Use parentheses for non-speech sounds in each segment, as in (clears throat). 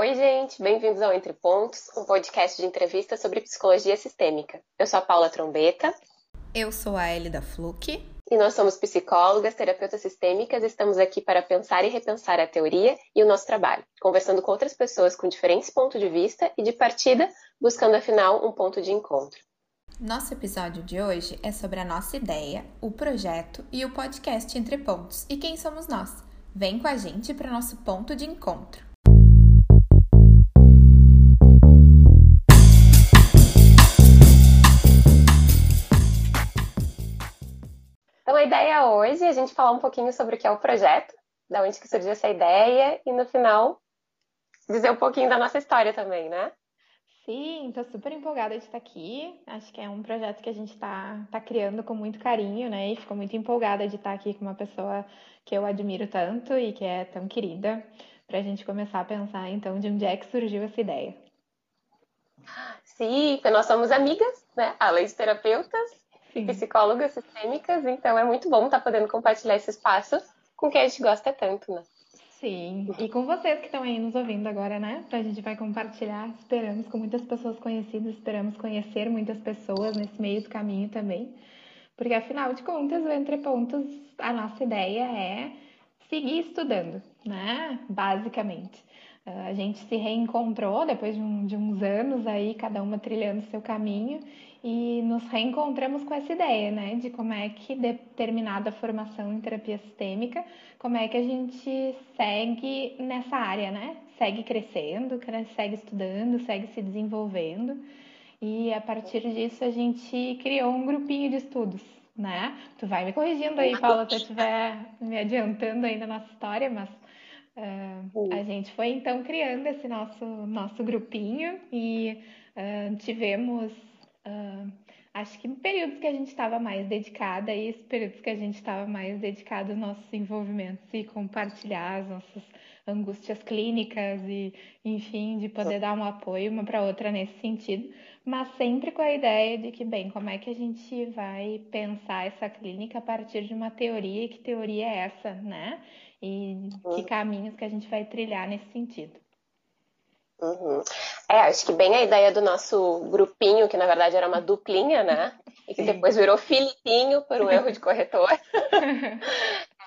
Oi, gente, bem-vindos ao Entre Pontos, um podcast de entrevistas sobre psicologia sistêmica. Eu sou a Paula Trombeta. Eu sou a Ellie da Fluke. E nós somos psicólogas, terapeutas sistêmicas, estamos aqui para pensar e repensar a teoria e o nosso trabalho, conversando com outras pessoas com diferentes pontos de vista e de partida, buscando afinal um ponto de encontro. Nosso episódio de hoje é sobre a nossa ideia, o projeto e o podcast Entre Pontos. E quem somos nós? Vem com a gente para o nosso ponto de encontro. Então, a ideia hoje é a gente falar um pouquinho sobre o que é o projeto, da onde que surgiu essa ideia e no final dizer um pouquinho da nossa história também, né? Sim, estou super empolgada de estar aqui. Acho que é um projeto que a gente está tá criando com muito carinho, né? E fico muito empolgada de estar aqui com uma pessoa que eu admiro tanto e que é tão querida, para a gente começar a pensar então de onde é que surgiu essa ideia. Sim, nós somos amigas, né? Além de terapeutas, Sim. psicólogas sistêmicas, então é muito bom estar tá podendo compartilhar esse espaço com quem a gente gosta tanto, né? Sim, e com vocês que estão aí nos ouvindo agora, né? A gente vai compartilhar, esperamos com muitas pessoas conhecidas, esperamos conhecer muitas pessoas nesse meio do caminho também. Porque afinal de contas, o Entre Pontos, a nossa ideia é seguir estudando, né? Basicamente. A gente se reencontrou depois de, um, de uns anos aí, cada uma trilhando seu caminho, e nos reencontramos com essa ideia, né, de como é que determinada formação em terapia sistêmica, como é que a gente segue nessa área, né? Segue crescendo, segue estudando, segue se desenvolvendo. E a partir disso a gente criou um grupinho de estudos, né? Tu vai me corrigindo aí, Paula, se eu estiver me adiantando aí na nossa história, mas uh, a gente foi então criando esse nosso, nosso grupinho e uh, tivemos Uh, acho que períodos que a gente estava mais dedicada e períodos que a gente estava mais dedicado aos nossos envolvimentos e compartilhar as nossas angústias clínicas e, enfim, de poder dar um apoio uma para outra nesse sentido, mas sempre com a ideia de que, bem, como é que a gente vai pensar essa clínica a partir de uma teoria e que teoria é essa, né? E que caminhos que a gente vai trilhar nesse sentido. Uhum. É, acho que bem a ideia do nosso grupinho, que na verdade era uma duplinha, né? E que depois virou Filipinho por um (laughs) erro de corretor. (laughs)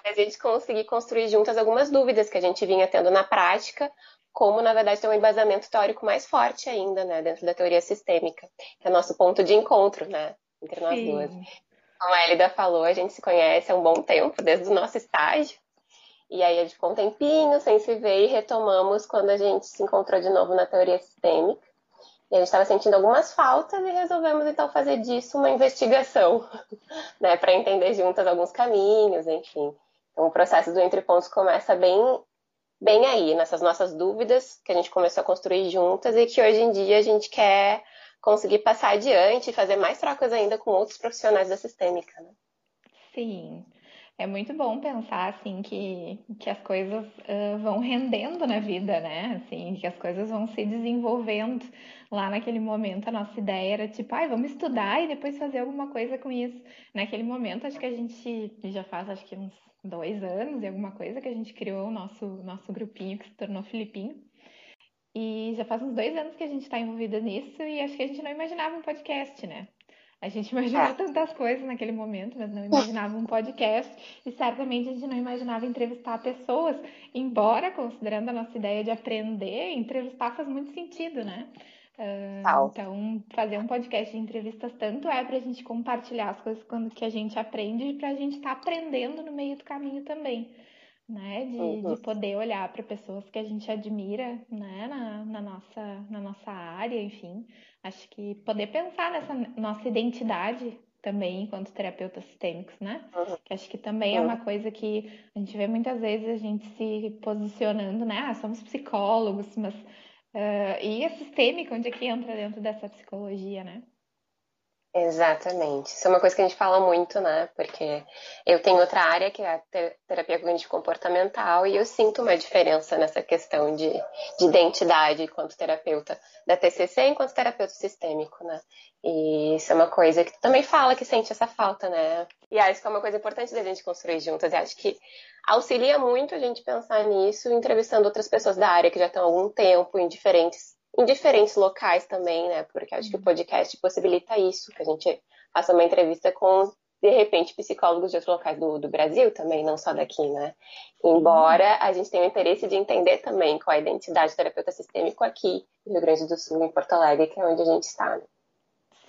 a gente conseguir construir juntas algumas dúvidas que a gente vinha tendo na prática, como na verdade ter um embasamento teórico mais forte ainda, né, dentro da teoria sistêmica, que é nosso ponto de encontro, né, entre nós Sim. duas. Como a Elida falou, a gente se conhece há um bom tempo, desde o nosso estágio. E aí a gente ficou um tempinho sem se ver e retomamos quando a gente se encontrou de novo na teoria sistêmica. E a gente estava sentindo algumas faltas e resolvemos então fazer disso uma investigação, (laughs) né, para entender juntas alguns caminhos, enfim. Então o processo do Entre Pontos começa bem, bem aí, nessas nossas dúvidas que a gente começou a construir juntas e que hoje em dia a gente quer conseguir passar adiante e fazer mais trocas ainda com outros profissionais da sistêmica. Né? Sim, é muito bom pensar assim que, que as coisas uh, vão rendendo na vida, né? Assim, que as coisas vão se desenvolvendo. Lá naquele momento a nossa ideia era tipo, ai, vamos estudar e depois fazer alguma coisa com isso. Naquele momento acho que a gente já faz acho que uns dois anos e alguma coisa que a gente criou o nosso, nosso grupinho que se tornou Filipinho. E já faz uns dois anos que a gente está envolvida nisso e acho que a gente não imaginava um podcast, né? A gente (laughs) imaginava ah. tantas coisas naquele momento, mas não imaginava um podcast e certamente a gente não imaginava entrevistar pessoas, embora considerando a nossa ideia de aprender, entrevistar faz muito sentido, né? Uh, então, fazer um podcast de entrevistas tanto é para a gente compartilhar as coisas quando que a gente aprende e para a gente estar tá aprendendo no meio do caminho também, né? De, uhum. de poder olhar para pessoas que a gente admira, né? Na, na, nossa, na nossa área, enfim. Acho que poder pensar nessa nossa identidade também enquanto terapeutas sistêmicos, né? Uhum. Que acho que também uhum. é uma coisa que a gente vê muitas vezes a gente se posicionando, né? Ah, somos psicólogos, mas uh, e a sistêmica, onde é que entra dentro dessa psicologia, né? Exatamente. Isso é uma coisa que a gente fala muito, né? Porque eu tenho outra área que é a terapia cognitivo comportamental e eu sinto uma diferença nessa questão de, de identidade enquanto terapeuta da TCC enquanto terapeuta sistêmico, né? E isso é uma coisa que tu também fala que sente essa falta, né? E acho que é uma coisa importante da gente construir juntas. E acho que auxilia muito a gente pensar nisso entrevistando outras pessoas da área que já estão há algum tempo em diferentes em diferentes locais também, né? Porque acho que o uhum. podcast possibilita isso, que a gente faça uma entrevista com, de repente, psicólogos de outros locais do, do Brasil também, não só daqui, né? Embora a gente tenha o interesse de entender também qual a identidade do terapeuta sistêmico aqui no Rio Grande do Sul, em Porto Alegre, que é onde a gente está. Né?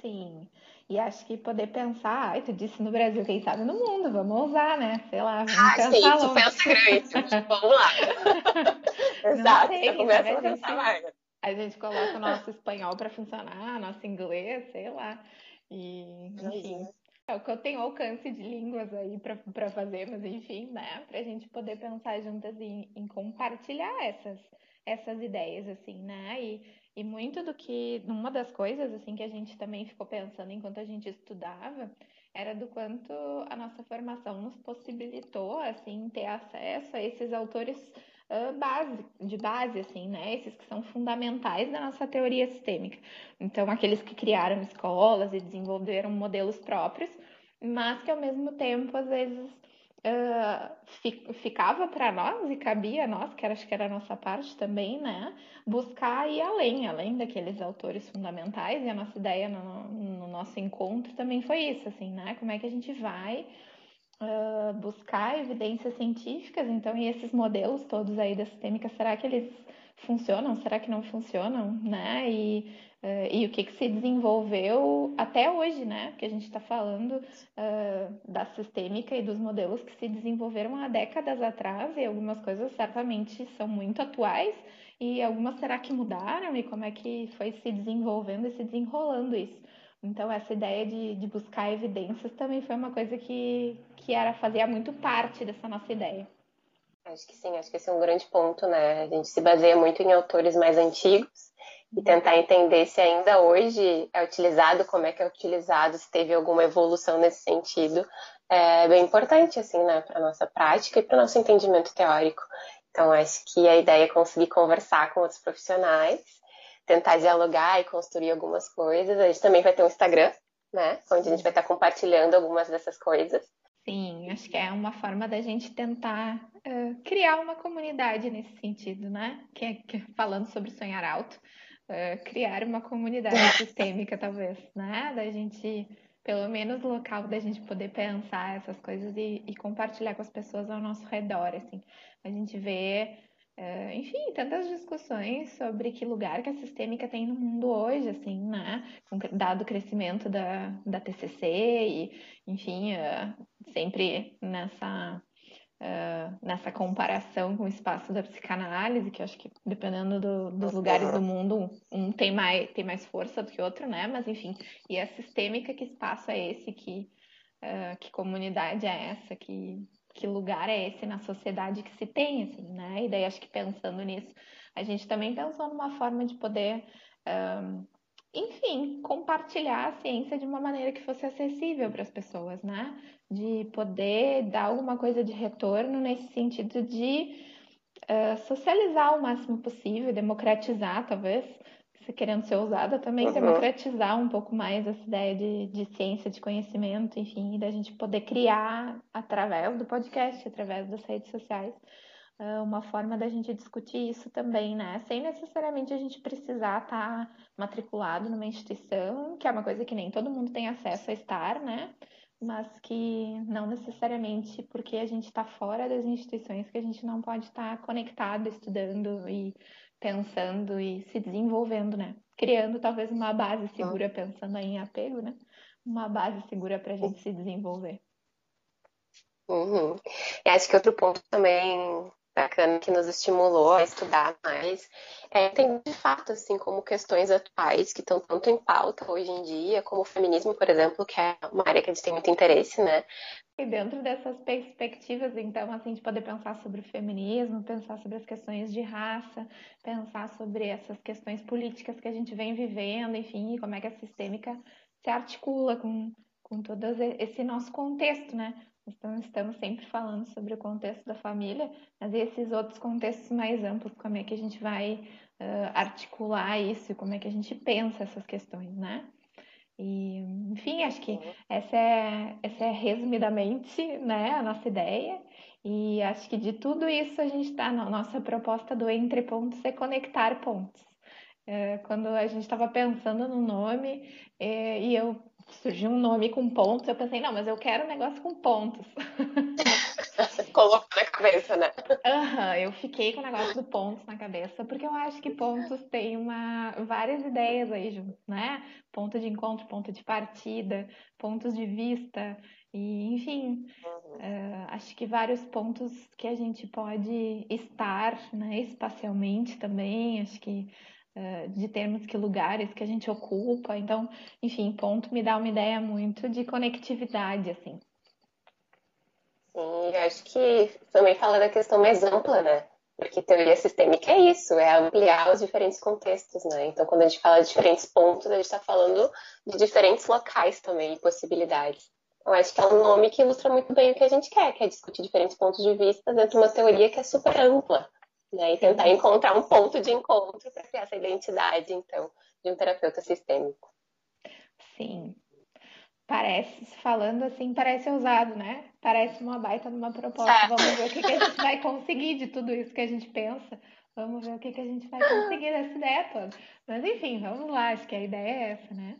Sim. E acho que poder pensar, ai, tu disse no Brasil, quem sabe no mundo, vamos usar, né? Sei lá, vamos ah, pensar sim, longe. pensa grande, (laughs) vamos lá. Exato, sei, começa a pensar mais. A gente coloca o nosso espanhol para funcionar, nosso inglês, sei lá. E, enfim. É o que eu tenho alcance de línguas aí para fazer, mas enfim, né? Para a gente poder pensar juntas em, em, compartilhar essas, essas ideias, assim, né? E, e muito do que. Uma das coisas, assim, que a gente também ficou pensando enquanto a gente estudava era do quanto a nossa formação nos possibilitou, assim, ter acesso a esses autores base, de base, assim, né? Esses que são fundamentais da nossa teoria sistêmica. Então, aqueles que criaram escolas e desenvolveram modelos próprios, mas que ao mesmo tempo, às vezes, uh, ficava para nós e cabia a nós, que era, acho que era a nossa parte também, né? Buscar ir além, além daqueles autores fundamentais, e a nossa ideia no, no nosso encontro também foi isso, assim, né? Como é que a gente vai uh, buscar evidências científicas, então, e esses modelos todos aí da sistêmica, será que eles funcionam? Será que não funcionam? Né? E, uh, e o que, que se desenvolveu até hoje, né? Porque a gente está falando uh, da sistêmica e dos modelos que se desenvolveram há décadas atrás, e algumas coisas certamente são muito atuais, e algumas será que mudaram? E como é que foi se desenvolvendo e se desenrolando isso? Então, essa ideia de, de buscar evidências também foi uma coisa que, que era fazia muito parte dessa nossa ideia. Acho que sim, acho que esse é um grande ponto, né? A gente se baseia muito em autores mais antigos e tentar entender se ainda hoje é utilizado, como é que é utilizado, se teve alguma evolução nesse sentido, é bem importante, assim, né, para nossa prática e para o nosso entendimento teórico. Então, acho que a ideia é conseguir conversar com outros profissionais tentar dialogar e construir algumas coisas. A gente também vai ter um Instagram, né? Onde a gente vai estar compartilhando algumas dessas coisas. Sim, acho que é uma forma da gente tentar uh, criar uma comunidade nesse sentido, né? Que, é, que falando sobre sonhar alto, uh, criar uma comunidade (laughs) sistêmica, talvez, né? Da gente, pelo menos local da gente poder pensar essas coisas e, e compartilhar com as pessoas ao nosso redor, assim. A gente vê Uh, enfim, tantas discussões sobre que lugar que a sistêmica tem no mundo hoje, assim, né? Com, dado o crescimento da, da TCC e, enfim, uh, sempre nessa, uh, nessa comparação com o espaço da psicanálise, que eu acho que dependendo do, dos lugares do mundo, um tem mais, tem mais força do que outro, né? Mas, enfim, e a sistêmica, que espaço é esse? Que, que comunidade é essa? Que que lugar é esse na sociedade que se tem, assim, né? E daí acho que pensando nisso, a gente também pensou numa forma de poder, um, enfim, compartilhar a ciência de uma maneira que fosse acessível para as pessoas, né? De poder dar alguma coisa de retorno nesse sentido de uh, socializar o máximo possível, democratizar, talvez, querendo ser ousada também, uhum. democratizar um pouco mais essa ideia de, de ciência, de conhecimento, enfim, da gente poder criar através do podcast, através das redes sociais, ah, uma forma da gente discutir isso também, né? Sem necessariamente a gente precisar estar tá matriculado numa instituição, que é uma coisa que nem todo mundo tem acesso a estar, né? Mas que não necessariamente porque a gente está fora das instituições que a gente não pode estar tá conectado, estudando e pensando e se desenvolvendo, né? Criando talvez uma base segura, pensando em apego, né? Uma base segura para a gente se desenvolver. Uhum. E acho que outro ponto também bacana que nos estimulou a estudar mais é de fato assim como questões atuais que estão tanto em pauta hoje em dia, como o feminismo, por exemplo, que é uma área que a gente tem muito interesse, né? E dentro dessas perspectivas, então, assim, de poder pensar sobre o feminismo, pensar sobre as questões de raça, pensar sobre essas questões políticas que a gente vem vivendo, enfim, como é que a sistêmica se articula com, com todo esse nosso contexto, né? Então, estamos sempre falando sobre o contexto da família, mas esses outros contextos mais amplos, como é que a gente vai uh, articular isso como é que a gente pensa essas questões, né? E, enfim, acho que essa é, essa é resumidamente né, a nossa ideia. E acho que de tudo isso a gente está na nossa proposta do Entre Pontos é conectar pontos. É, quando a gente estava pensando no nome é, e eu surgiu um nome com pontos, eu pensei, não, mas eu quero um negócio com pontos. (laughs) Colocou na cabeça, né? Aham, uhum, eu fiquei com o negócio do pontos na cabeça, porque eu acho que pontos tem uma, várias ideias aí junto, né? Ponto de encontro, ponto de partida, pontos de vista, e enfim, uhum. uh, acho que vários pontos que a gente pode estar, né, espacialmente também, acho que de termos que lugares que a gente ocupa. Então, enfim, ponto me dá uma ideia muito de conectividade, assim. Sim, acho que também fala da questão mais ampla, né? Porque teoria sistêmica é isso, é ampliar os diferentes contextos, né? Então, quando a gente fala de diferentes pontos, a gente está falando de diferentes locais também, possibilidades. Eu acho que é um nome que ilustra muito bem o que a gente quer, que é discutir diferentes pontos de vista dentro de uma teoria que é super ampla né? E tentar encontrar um ponto de encontro para criar essa identidade, então, de um terapeuta sistêmico. Sim. Parece, falando assim, parece ousado, né? Parece uma baita numa proposta. É. Vamos ver o que, que a gente vai conseguir de tudo isso que a gente pensa. Vamos ver o que, que a gente vai conseguir dessa ideia toda. Mas enfim, vamos lá, acho que a ideia é essa, né?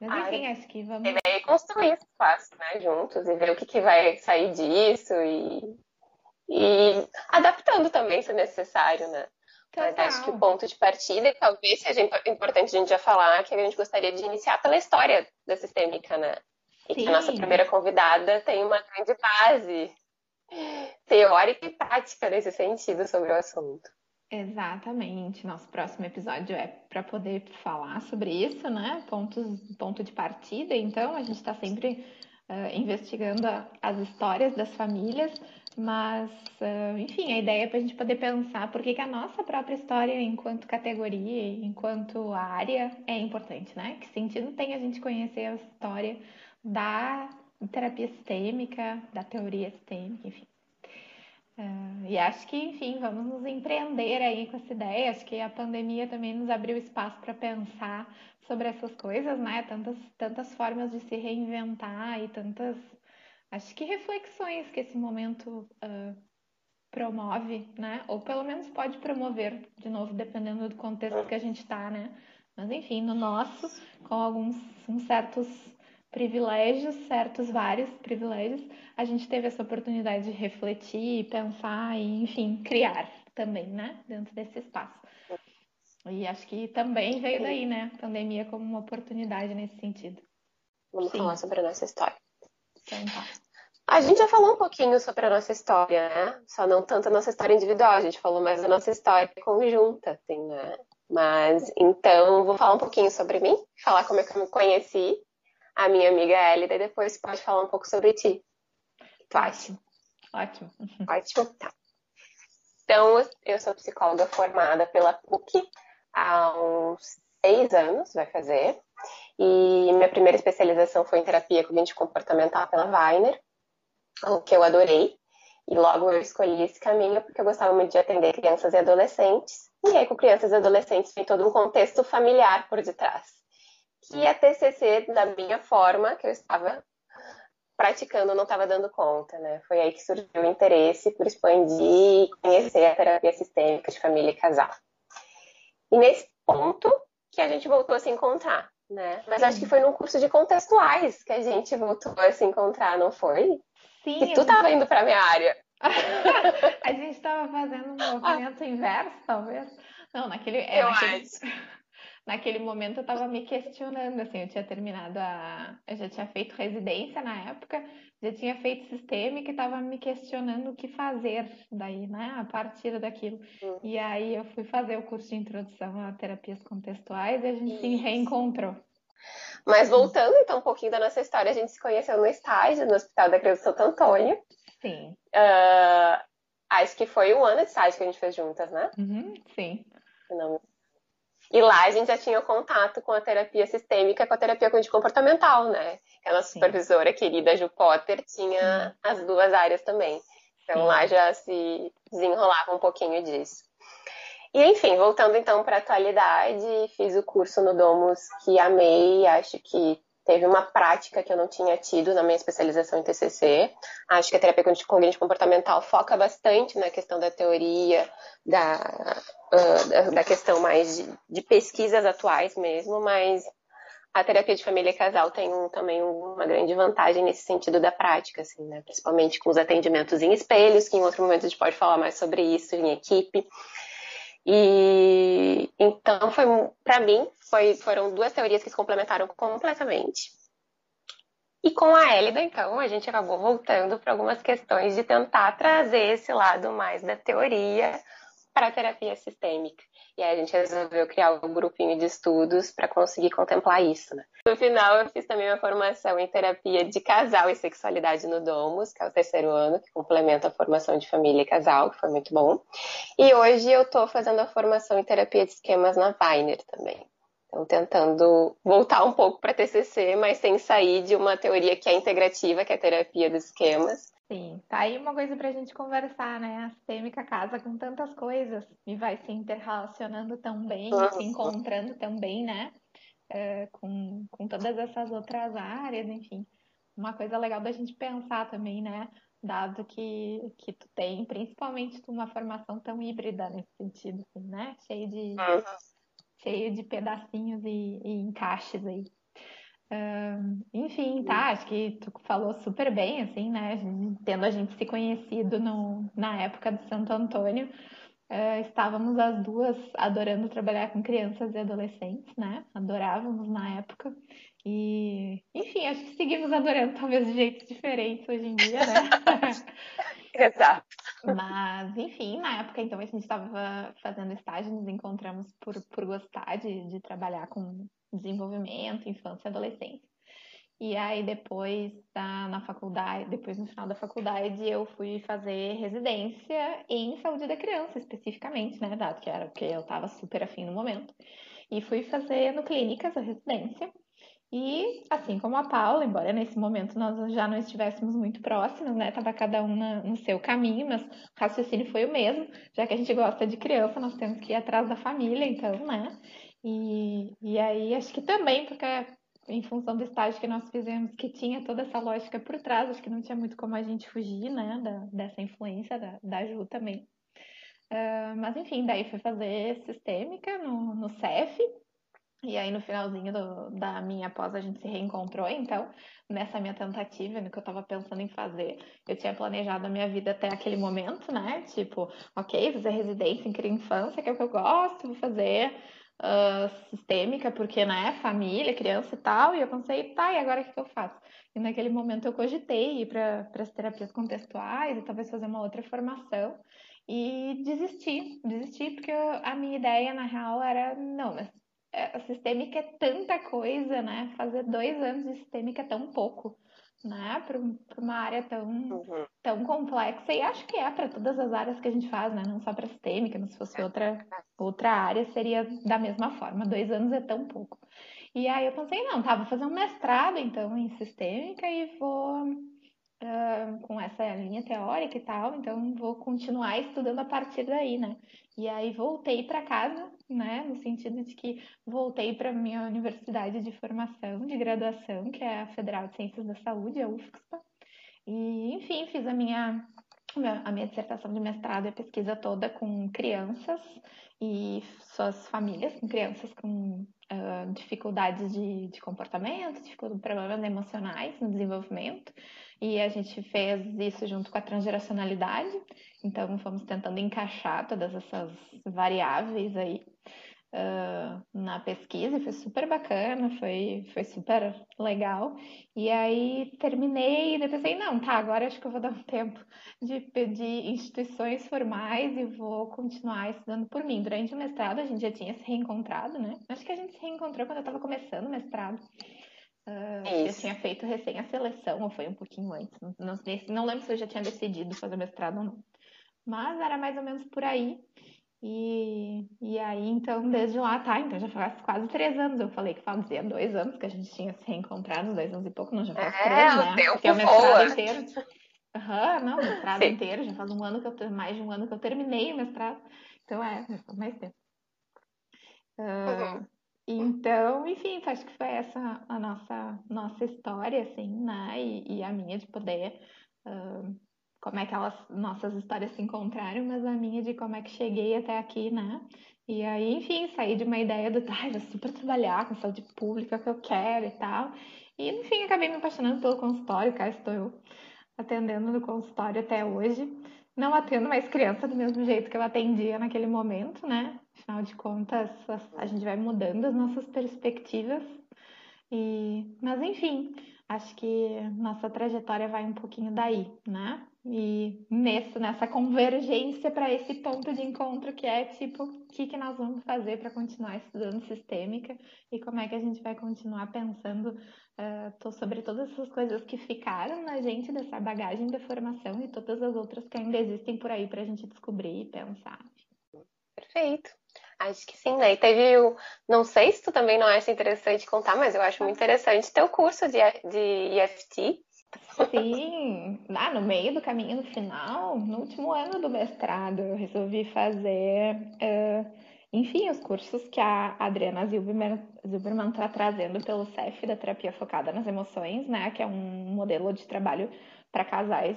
mas enfim, acho que vamos. E daí construir esse espaço, né, juntos, e ver o que, que vai sair disso e e adaptando também se necessário, né? Mas acho que o ponto de partida, e talvez seja importante a gente já falar, que a gente gostaria de iniciar pela história da sistêmica, né? E Sim. que a nossa primeira convidada tem uma grande base teórica e prática nesse sentido sobre o assunto. Exatamente. Nosso próximo episódio é para poder falar sobre isso, né? Pontos, ponto de partida. Então, a gente está sempre uh, investigando a, as histórias das famílias, mas, uh, enfim, a ideia é para a gente poder pensar por que, que a nossa própria história, enquanto categoria, enquanto área, é importante, né? Que sentido tem a gente conhecer a história da terapia sistêmica, da teoria sistêmica, enfim. Uh, e acho que, enfim, vamos nos empreender aí com essa ideia. Acho que a pandemia também nos abriu espaço para pensar sobre essas coisas, né? Tantas, tantas formas de se reinventar e tantas acho que reflexões que esse momento uh, promove, né? Ou pelo menos pode promover, de novo, dependendo do contexto que a gente está, né? Mas enfim, no nosso, com alguns certos privilégios, certos vários privilégios, a gente teve essa oportunidade de refletir, pensar e, enfim, criar também, né? Dentro desse espaço. E acho que também veio daí, né? A pandemia como uma oportunidade nesse sentido. Vamos Sim. falar sobre a nossa história. Então, tá. A gente já falou um pouquinho sobre a nossa história, né? Só não tanto a nossa história individual, a gente falou mais da nossa história conjunta, assim, né? Mas então vou falar um pouquinho sobre mim, falar como é que eu me conheci, a minha amiga Elida, e depois pode falar um pouco sobre ti. Tu acha? Ótimo. (laughs) Ótimo, tá. Então, eu sou psicóloga formada pela PUC há uns seis anos, vai fazer. E minha primeira especialização foi em terapia cognitivo-comportamental pela Weiner, o que eu adorei. E logo eu escolhi esse caminho porque eu gostava muito de atender crianças e adolescentes. E aí, com crianças e adolescentes, tem todo um contexto familiar por detrás. Que a TCC, da minha forma, que eu estava praticando, não estava dando conta, né? Foi aí que surgiu o interesse por expandir e conhecer a terapia sistêmica de família e casal. E nesse ponto que a gente voltou a se encontrar, né? Mas acho que foi num curso de contextuais que a gente voltou a se encontrar, não foi? Sim. E tu estava indo para minha área. (laughs) a gente estava fazendo um movimento inverso, talvez. Não, naquele. É, eu naquele, acho. Naquele momento eu estava me questionando, assim, eu tinha terminado a. Eu já tinha feito residência na época, já tinha feito sistêmica e estava me questionando o que fazer daí, né? A partir daquilo. Uhum. E aí eu fui fazer o curso de introdução a terapias contextuais e a gente Isso. se reencontrou. Mas voltando então um pouquinho da nossa história, a gente se conheceu no estágio no Hospital da Criança Santo Antônio. Sim. Uh, acho que foi um ano de estágio que a gente fez juntas, né? Uhum, sim. Não. E lá a gente já tinha contato com a terapia sistêmica, com a terapia comportamental, né? A nossa supervisora querida Ju Potter tinha Sim. as duas áreas também. Então Sim. lá já se desenrolava um pouquinho disso. E enfim, voltando então para a atualidade, fiz o curso no Domus que amei, acho que teve uma prática que eu não tinha tido na minha especialização em TCC. Acho que a terapia cognitivo comportamental foca bastante na questão da teoria, da, uh, da questão mais de, de, pesquisas atuais mesmo, mas a terapia de família e casal tem um, também uma grande vantagem nesse sentido da prática, assim, né? principalmente com os atendimentos em espelhos, que em outro momento a gente pode falar mais sobre isso em equipe. E então foi para mim foi, foram duas teorias que se complementaram completamente. E com a Elida, então, a gente acabou voltando para algumas questões de tentar trazer esse lado mais da teoria para terapia sistêmica. E aí a gente resolveu criar um grupinho de estudos para conseguir contemplar isso. Né? No final, eu fiz também uma formação em terapia de casal e sexualidade no Domus, que é o terceiro ano, que complementa a formação de família e casal, que foi muito bom. E hoje eu estou fazendo a formação em terapia de esquemas na Weiner também. Então, tentando voltar um pouco para TCC, mas sem sair de uma teoria que é integrativa, que é a terapia dos esquemas, Sim, tá aí uma coisa para a gente conversar, né? A sistêmica casa com tantas coisas e vai se interrelacionando tão bem, se encontrando tão bem, né? É, com, com todas essas outras áreas, enfim. Uma coisa legal da gente pensar também, né? Dado que, que tu tem, principalmente tu, uma formação tão híbrida nesse sentido, assim, né? Cheio de, cheio de pedacinhos e, e encaixes aí. Uh, enfim, tá, acho que tu falou super bem, assim, né? Tendo a gente se conhecido no, na época de Santo Antônio, uh, estávamos as duas adorando trabalhar com crianças e adolescentes, né? Adorávamos na época. E, enfim, acho que seguimos adorando, talvez de jeitos diferentes hoje em dia, né? (laughs) Exato. Mas, enfim, na época, então, a gente estava fazendo estágio, nos encontramos por, por gostar de, de trabalhar com desenvolvimento, infância e adolescência. E aí depois na faculdade, depois no final da faculdade, eu fui fazer residência em saúde da criança, especificamente, né, dado que era o que eu estava super afim no momento. E fui fazer no clínicas a residência. E assim como a Paula, embora nesse momento nós já não estivéssemos muito próximos, né? Tava cada um na, no seu caminho, mas o raciocínio foi o mesmo, já que a gente gosta de criança, nós temos que ir atrás da família, então, né? E, e aí acho que também, porque em função do estágio que nós fizemos, que tinha toda essa lógica por trás, acho que não tinha muito como a gente fugir, né, da, dessa influência da, da Ju também. Uh, mas enfim, daí fui fazer sistêmica no, no CEF, e aí no finalzinho do, da minha pós a gente se reencontrou, então, nessa minha tentativa, no que eu estava pensando em fazer, eu tinha planejado a minha vida até aquele momento, né? Tipo, ok, fazer residência em criança infância, que é o que eu gosto, vou fazer uh, sistêmica, porque, né, família, criança e tal, e eu pensei, tá, e agora o que, que eu faço? E naquele momento eu cogitei ir para as terapias contextuais e talvez fazer uma outra formação, e desisti, desisti porque eu, a minha ideia, na real, era, não, mas a sistêmica é tanta coisa, né, fazer dois anos de sistêmica é tão pouco né, para uma área tão, uhum. tão complexa, e acho que é para todas as áreas que a gente faz, né, não só para sistêmica, mas se fosse outra, outra área, seria da mesma forma, dois anos é tão pouco. E aí eu pensei, não, tá, vou fazer um mestrado, então, em sistêmica e vou uh, com essa linha teórica e tal, então vou continuar estudando a partir daí, né? E aí voltei para casa, né, no sentido de que voltei para minha universidade de formação, de graduação, que é a Federal de Ciências da Saúde, a UFSPA. E, enfim, fiz a minha a minha dissertação de mestrado e pesquisa toda com crianças e suas famílias, com crianças com uh, dificuldades de, de comportamento, dificuldades, problemas emocionais no desenvolvimento. E a gente fez isso junto com a transgeracionalidade. Então, fomos tentando encaixar todas essas variáveis aí uh, na pesquisa. E foi super bacana, foi, foi super legal. E aí, terminei e pensei, não, tá, agora acho que eu vou dar um tempo de pedir instituições formais e vou continuar estudando por mim. Durante o mestrado, a gente já tinha se reencontrado, né? Acho que a gente se reencontrou quando eu estava começando o mestrado. Uh, eu tinha feito recém a seleção, ou foi um pouquinho antes. Não, não, não, lembro se eu já tinha decidido fazer mestrado ou não. Mas era mais ou menos por aí. E, e aí, então, desde lá, tá, então já faz quase três anos. Eu falei que fazia dois anos que a gente tinha se reencontrado, dois anos e pouco, não, já faz é, três, né? Tempo Porque é o mestrado inteiro. Aham, uhum, não, mestrado Sim. inteiro, já faz um ano que eu mais de um ano que eu terminei o mestrado. Então é, já faz mais tempo. Uh, uhum. Então, enfim, acho que foi essa a nossa, nossa história, assim, né? E, e a minha de poder uh, como é que elas, nossas histórias se encontraram, mas a minha de como é que cheguei até aqui, né? E aí, enfim, saí de uma ideia do, (laughs) ai, vou super trabalhar com saúde pública que eu quero e tal. E, enfim, acabei me apaixonando pelo consultório, cá estou eu atendendo no consultório até hoje. Não atendo mais criança do mesmo jeito que eu atendia naquele momento, né? Afinal de contas, a gente vai mudando as nossas perspectivas. E... Mas, enfim, acho que nossa trajetória vai um pouquinho daí, né? E nessa, nessa convergência para esse ponto de encontro que é tipo, o que, que nós vamos fazer para continuar estudando sistêmica e como é que a gente vai continuar pensando uh, sobre todas essas coisas que ficaram na gente dessa bagagem da formação e todas as outras que ainda existem por aí para a gente descobrir e pensar. Perfeito. Acho que sim, né? E teve o. Não sei se tu também não acha interessante contar, mas eu acho muito interessante ter o curso de, de EFT Sim, ah, no meio do caminho, no final, no último ano do mestrado, eu resolvi fazer, uh, enfim, os cursos que a Adriana Zilberman está trazendo pelo CEF da terapia focada nas emoções, né? Que é um modelo de trabalho para casais,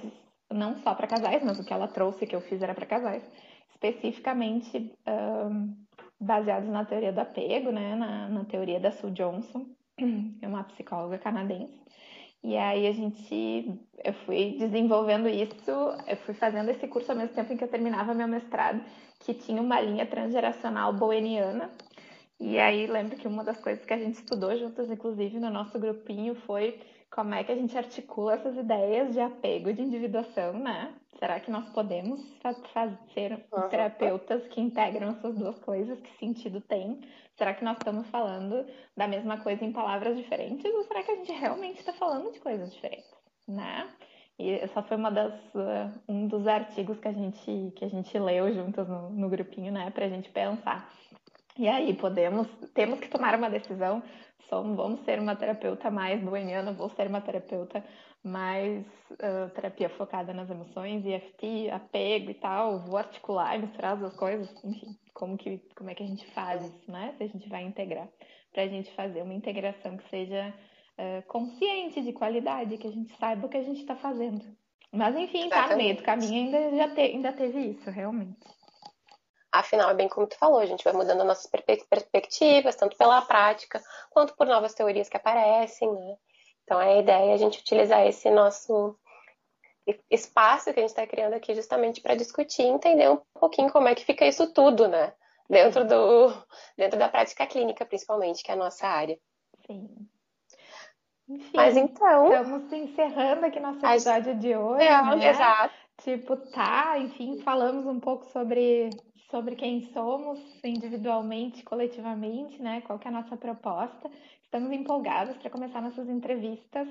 não só para casais, mas o que ela trouxe que eu fiz era para casais, especificamente uh, baseados na teoria do apego, né? Na, na teoria da Sue Johnson, (clears throat) é uma psicóloga canadense. E aí a gente, eu fui desenvolvendo isso, eu fui fazendo esse curso ao mesmo tempo em que eu terminava meu mestrado, que tinha uma linha transgeracional boeniana. E aí lembro que uma das coisas que a gente estudou juntas, inclusive no nosso grupinho, foi como é que a gente articula essas ideias de apego, de individuação, né? Será que nós podemos fazer terapeutas que integram essas duas coisas? Que sentido tem? Será que nós estamos falando da mesma coisa em palavras diferentes? Ou será que a gente realmente está falando de coisas diferentes? Né? E essa foi uma das, uh, um dos artigos que a gente, que a gente leu juntas no, no grupinho, né? Para a gente pensar. E aí, podemos, temos que tomar uma decisão. Somos, vamos ser uma terapeuta mais boeniana, vou ser uma terapeuta mais uh, terapia focada nas emoções, EFT, apego e tal, vou articular e misturar as duas coisas, enfim, como, que, como é que a gente faz isso, né? Se a gente vai integrar, para a gente fazer uma integração que seja uh, consciente, de qualidade, que a gente saiba o que a gente está fazendo. Mas enfim, Exatamente. tá no meio do caminho ainda, já te, ainda teve isso, realmente. Afinal, é bem como tu falou, a gente vai mudando nossas perspectivas, tanto pela prática, quanto por novas teorias que aparecem, né? Então, a ideia é a gente utilizar esse nosso espaço que a gente está criando aqui justamente para discutir e entender um pouquinho como é que fica isso tudo, né? Dentro, do, dentro da prática clínica, principalmente, que é a nossa área. Sim. Enfim, Mas então. Estamos encerrando aqui nosso episódio de hoje. É, né? Exato. Tipo, tá, enfim, falamos um pouco sobre, sobre quem somos individualmente, coletivamente, né? Qual é a nossa proposta. Estamos empolgados para começar nossas entrevistas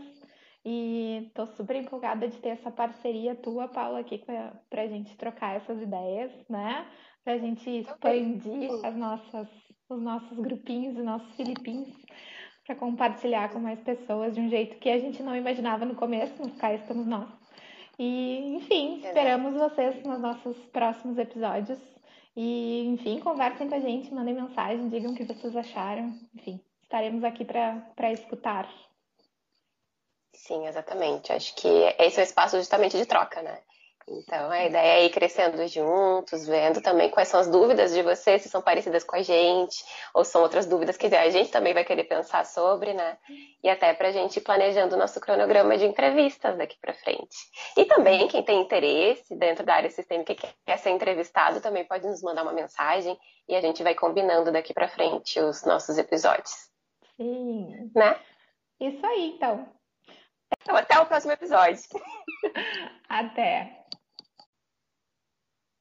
e estou super empolgada de ter essa parceria tua, Paula, aqui para a gente trocar essas ideias, né? Para a gente expandir as nossas, os nossos grupinhos, os nossos filipinhos, para compartilhar com mais pessoas de um jeito que a gente não imaginava no começo, mas cá estamos nós. E, enfim, esperamos vocês nos nossos próximos episódios. E, enfim, conversem com a gente, mandem mensagem, digam o que vocês acharam. Enfim, estaremos aqui para escutar. Sim, exatamente. Acho que esse é o espaço justamente de troca, né? Então, a ideia é ir crescendo juntos, vendo também quais são as dúvidas de vocês, se são parecidas com a gente, ou são outras dúvidas que a gente também vai querer pensar sobre, né? E até para a gente ir planejando o nosso cronograma de entrevistas daqui para frente. E também, quem tem interesse dentro da área sistêmica que quer ser entrevistado, também pode nos mandar uma mensagem e a gente vai combinando daqui para frente os nossos episódios. Sim. Né? Isso aí, então. Então, até o próximo episódio. (laughs) Até.